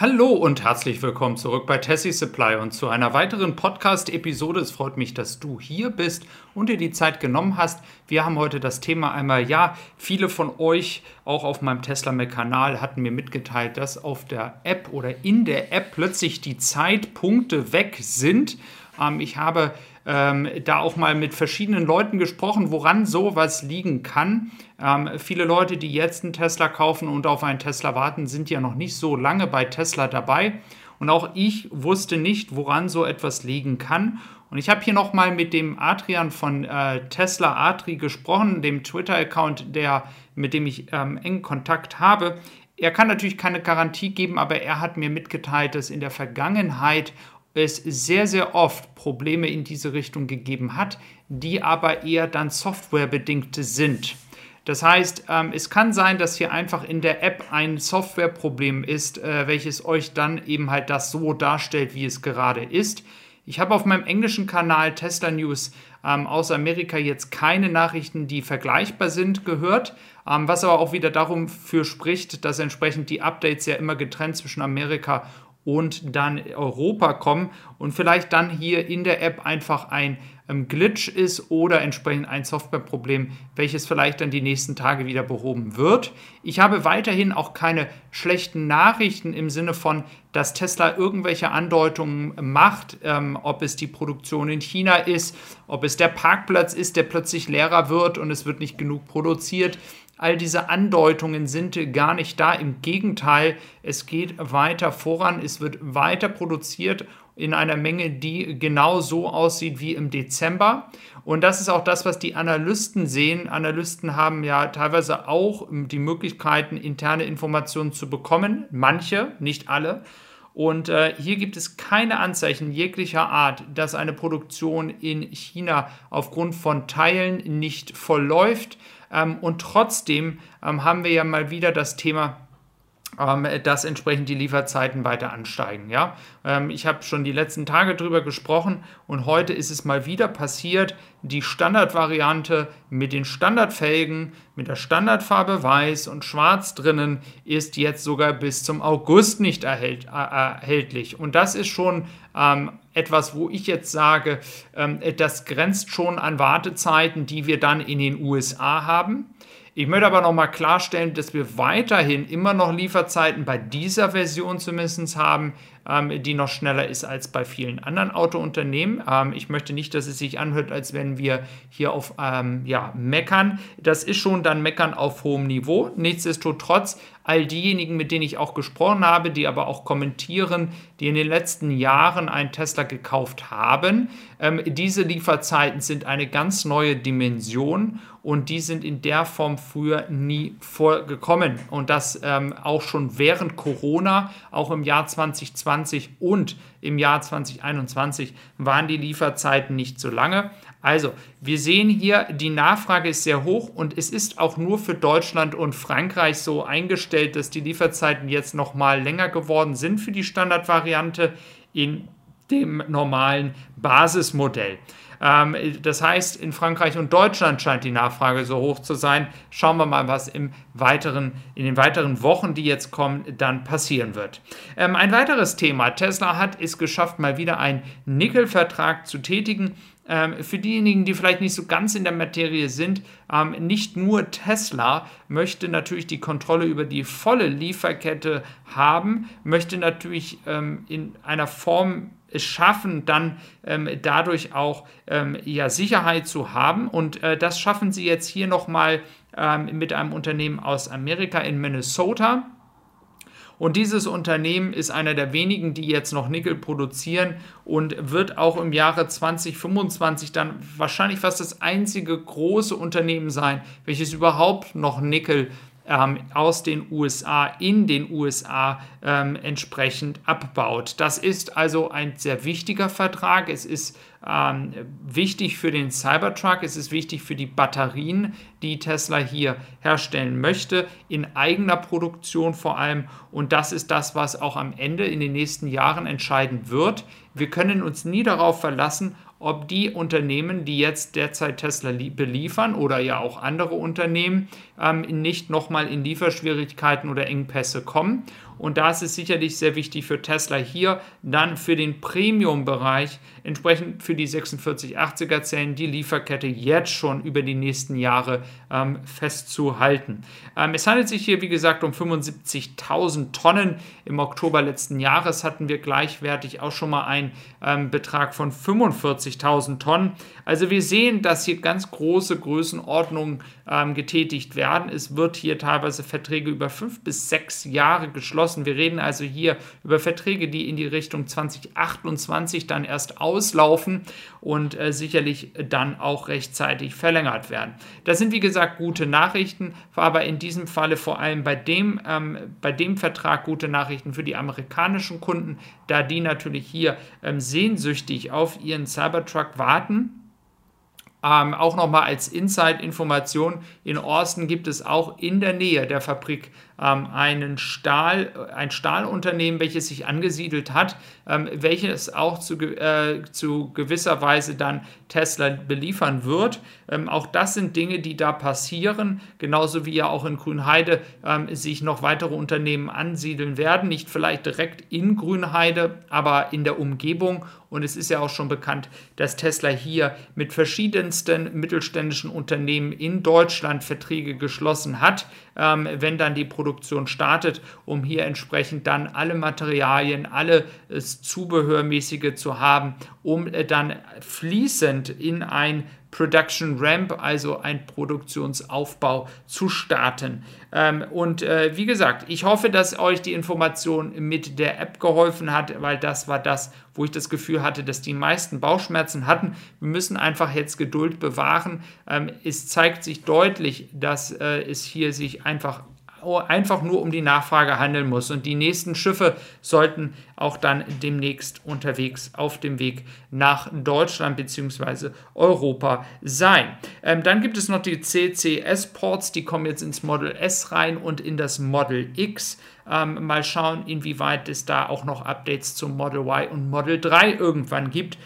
Hallo und herzlich willkommen zurück bei Tessie Supply und zu einer weiteren Podcast-Episode. Es freut mich, dass du hier bist und dir die Zeit genommen hast. Wir haben heute das Thema einmal, ja, viele von euch, auch auf meinem Tesla Mac-Kanal, hatten mir mitgeteilt, dass auf der App oder in der App plötzlich die Zeitpunkte weg sind. Ähm, ich habe ähm, da auch mal mit verschiedenen Leuten gesprochen, woran sowas liegen kann. Ähm, viele Leute, die jetzt einen Tesla kaufen und auf einen Tesla warten, sind ja noch nicht so lange bei Tesla dabei. Und auch ich wusste nicht, woran so etwas liegen kann. Und ich habe hier nochmal mit dem Adrian von äh, Tesla Atri gesprochen, dem Twitter-Account, mit dem ich ähm, engen Kontakt habe. Er kann natürlich keine Garantie geben, aber er hat mir mitgeteilt, dass in der Vergangenheit es sehr, sehr oft Probleme in diese Richtung gegeben hat, die aber eher dann softwarebedingt sind. Das heißt, ähm, es kann sein, dass hier einfach in der App ein Softwareproblem ist, äh, welches euch dann eben halt das so darstellt, wie es gerade ist. Ich habe auf meinem englischen Kanal Tesla News ähm, aus Amerika jetzt keine Nachrichten, die vergleichbar sind, gehört, ähm, was aber auch wieder darum für spricht, dass entsprechend die Updates ja immer getrennt zwischen Amerika und dann Europa kommen und vielleicht dann hier in der App einfach ein ähm, Glitch ist oder entsprechend ein Softwareproblem, welches vielleicht dann die nächsten Tage wieder behoben wird. Ich habe weiterhin auch keine schlechten Nachrichten im Sinne von, dass Tesla irgendwelche Andeutungen macht, ähm, ob es die Produktion in China ist, ob es der Parkplatz ist, der plötzlich leerer wird und es wird nicht genug produziert. All diese Andeutungen sind gar nicht da. Im Gegenteil, es geht weiter voran, es wird weiter produziert in einer Menge, die genau so aussieht wie im Dezember. Und das ist auch das, was die Analysten sehen. Analysten haben ja teilweise auch die Möglichkeiten, interne Informationen zu bekommen. Manche, nicht alle. Und äh, hier gibt es keine Anzeichen jeglicher Art, dass eine Produktion in China aufgrund von Teilen nicht vollläuft. Ähm, und trotzdem ähm, haben wir ja mal wieder das Thema, dass entsprechend die Lieferzeiten weiter ansteigen. Ja? Ähm, ich habe schon die letzten Tage darüber gesprochen und heute ist es mal wieder passiert. Die Standardvariante mit den Standardfelgen, mit der Standardfarbe weiß und schwarz drinnen, ist jetzt sogar bis zum August nicht erhält, äh, erhältlich. Und das ist schon ähm, etwas, wo ich jetzt sage, ähm, das grenzt schon an Wartezeiten, die wir dann in den USA haben. Ich möchte aber nochmal klarstellen, dass wir weiterhin immer noch Lieferzeiten bei dieser Version zumindest haben, ähm, die noch schneller ist als bei vielen anderen Autounternehmen. Ähm, ich möchte nicht, dass es sich anhört, als wenn wir hier auf ähm, ja, meckern. Das ist schon dann meckern auf hohem Niveau. Nichtsdestotrotz, all diejenigen, mit denen ich auch gesprochen habe, die aber auch kommentieren, die in den letzten Jahren einen Tesla gekauft haben, ähm, diese Lieferzeiten sind eine ganz neue Dimension und die sind in der Form früher nie vorgekommen. Und das ähm, auch schon während Corona, auch im Jahr 2020 und im Jahr 2021 waren die Lieferzeiten nicht so lange. Also, wir sehen hier, die Nachfrage ist sehr hoch und es ist auch nur für Deutschland und Frankreich so eingestellt, dass die Lieferzeiten jetzt noch mal länger geworden sind für die Standardvariante in dem normalen Basismodell. Ähm, das heißt, in Frankreich und Deutschland scheint die Nachfrage so hoch zu sein. Schauen wir mal, was im weiteren, in den weiteren Wochen, die jetzt kommen, dann passieren wird. Ähm, ein weiteres Thema. Tesla hat es geschafft, mal wieder einen Nickelvertrag zu tätigen ähm, für diejenigen, die vielleicht nicht so ganz in der Materie sind, nicht nur Tesla möchte natürlich die Kontrolle über die volle Lieferkette haben, möchte natürlich in einer Form es schaffen, dann ähm, dadurch auch ähm, ja, Sicherheit zu haben. Und äh, das schaffen sie jetzt hier nochmal ähm, mit einem Unternehmen aus Amerika in Minnesota. Und dieses Unternehmen ist einer der wenigen, die jetzt noch Nickel produzieren und wird auch im Jahre 2025 dann wahrscheinlich fast das einzige große Unternehmen sein, welches überhaupt noch Nickel produziert ähm, aus den USA in den USA ähm, entsprechend abbaut. Das ist also ein sehr wichtiger Vertrag. Es ist ähm, wichtig für den Cybertruck, es ist wichtig für die Batterien, die Tesla hier herstellen möchte, in eigener Produktion vor allem. Und das ist das, was auch am Ende in den nächsten Jahren entscheiden wird. Wir können uns nie darauf verlassen, ob die Unternehmen, die jetzt derzeit Tesla beliefern oder ja auch andere Unternehmen, ähm, nicht nochmal in Lieferschwierigkeiten oder Engpässe kommen. Und da ist es sicherlich sehr wichtig für Tesla hier dann für den Premium-Bereich entsprechend für die 4680er Zellen die Lieferkette jetzt schon über die nächsten Jahre ähm, festzuhalten. Ähm, es handelt sich hier, wie gesagt, um 75.000 Tonnen. Im Oktober letzten Jahres hatten wir gleichwertig auch schon mal einen ähm, Betrag von 45.000 Tonnen. Also wir sehen, dass hier ganz große Größenordnungen ähm, getätigt werden. Es wird hier teilweise Verträge über fünf bis sechs Jahre geschlossen. Wir reden also hier über Verträge, die in die Richtung 2028 dann erst auslaufen und äh, sicherlich dann auch rechtzeitig verlängert werden. Das sind wie gesagt gute Nachrichten, aber in diesem Falle vor allem bei dem, ähm, bei dem Vertrag gute Nachrichten für die amerikanischen Kunden, da die natürlich hier ähm, sehnsüchtig auf ihren Cybertruck warten ähm, auch nochmal als Inside-Information, in Austin gibt es auch in der Nähe der Fabrik ähm, einen Stahl, ein Stahlunternehmen, welches sich angesiedelt hat, ähm, welches auch zu, äh, zu gewisser Weise dann Tesla beliefern wird. Ähm, auch das sind Dinge, die da passieren, genauso wie ja auch in Grünheide ähm, sich noch weitere Unternehmen ansiedeln werden. Nicht vielleicht direkt in Grünheide, aber in der Umgebung. Und es ist ja auch schon bekannt, dass Tesla hier mit verschiedensten mittelständischen Unternehmen in Deutschland Verträge geschlossen hat ähm, wenn dann die Produktion startet, um hier entsprechend dann alle Materialien, alles äh, Zubehörmäßige zu haben, um äh, dann fließend in ein Production Ramp, also ein Produktionsaufbau zu starten. Ähm, und äh, wie gesagt, ich hoffe, dass euch die Information mit der App geholfen hat, weil das war das, wo ich das Gefühl hatte, dass die meisten Bauchschmerzen hatten. Wir müssen einfach jetzt Geduld bewahren. Ähm, es zeigt sich deutlich, dass äh, es hier sich einfach einfach nur um die Nachfrage handeln muss. Und die nächsten Schiffe sollten auch dann demnächst unterwegs auf dem Weg nach Deutschland bzw. Europa sein. Ähm, dann gibt es noch die CCS-Ports, die kommen jetzt ins Model S rein und in das Model X. Ähm, mal schauen, inwieweit es da auch noch Updates zum Model Y und Model 3 irgendwann gibt.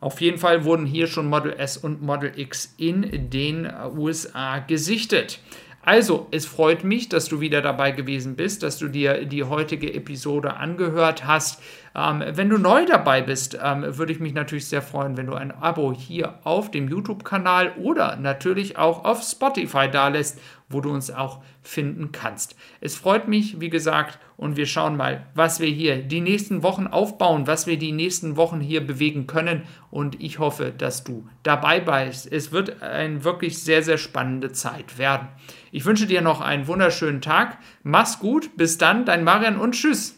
Auf jeden Fall wurden hier schon Model S und Model X in den USA gesichtet. Also, es freut mich, dass du wieder dabei gewesen bist, dass du dir die heutige Episode angehört hast. Ähm, wenn du neu dabei bist, ähm, würde ich mich natürlich sehr freuen, wenn du ein Abo hier auf dem YouTube-Kanal oder natürlich auch auf Spotify dalässt, wo du uns auch finden kannst. Es freut mich, wie gesagt, und wir schauen mal, was wir hier die nächsten Wochen aufbauen, was wir die nächsten Wochen hier bewegen können. Und ich hoffe, dass du dabei bist. Es wird eine wirklich sehr, sehr spannende Zeit werden. Ich wünsche dir noch einen wunderschönen Tag. Mach's gut. Bis dann, dein Marian und tschüss.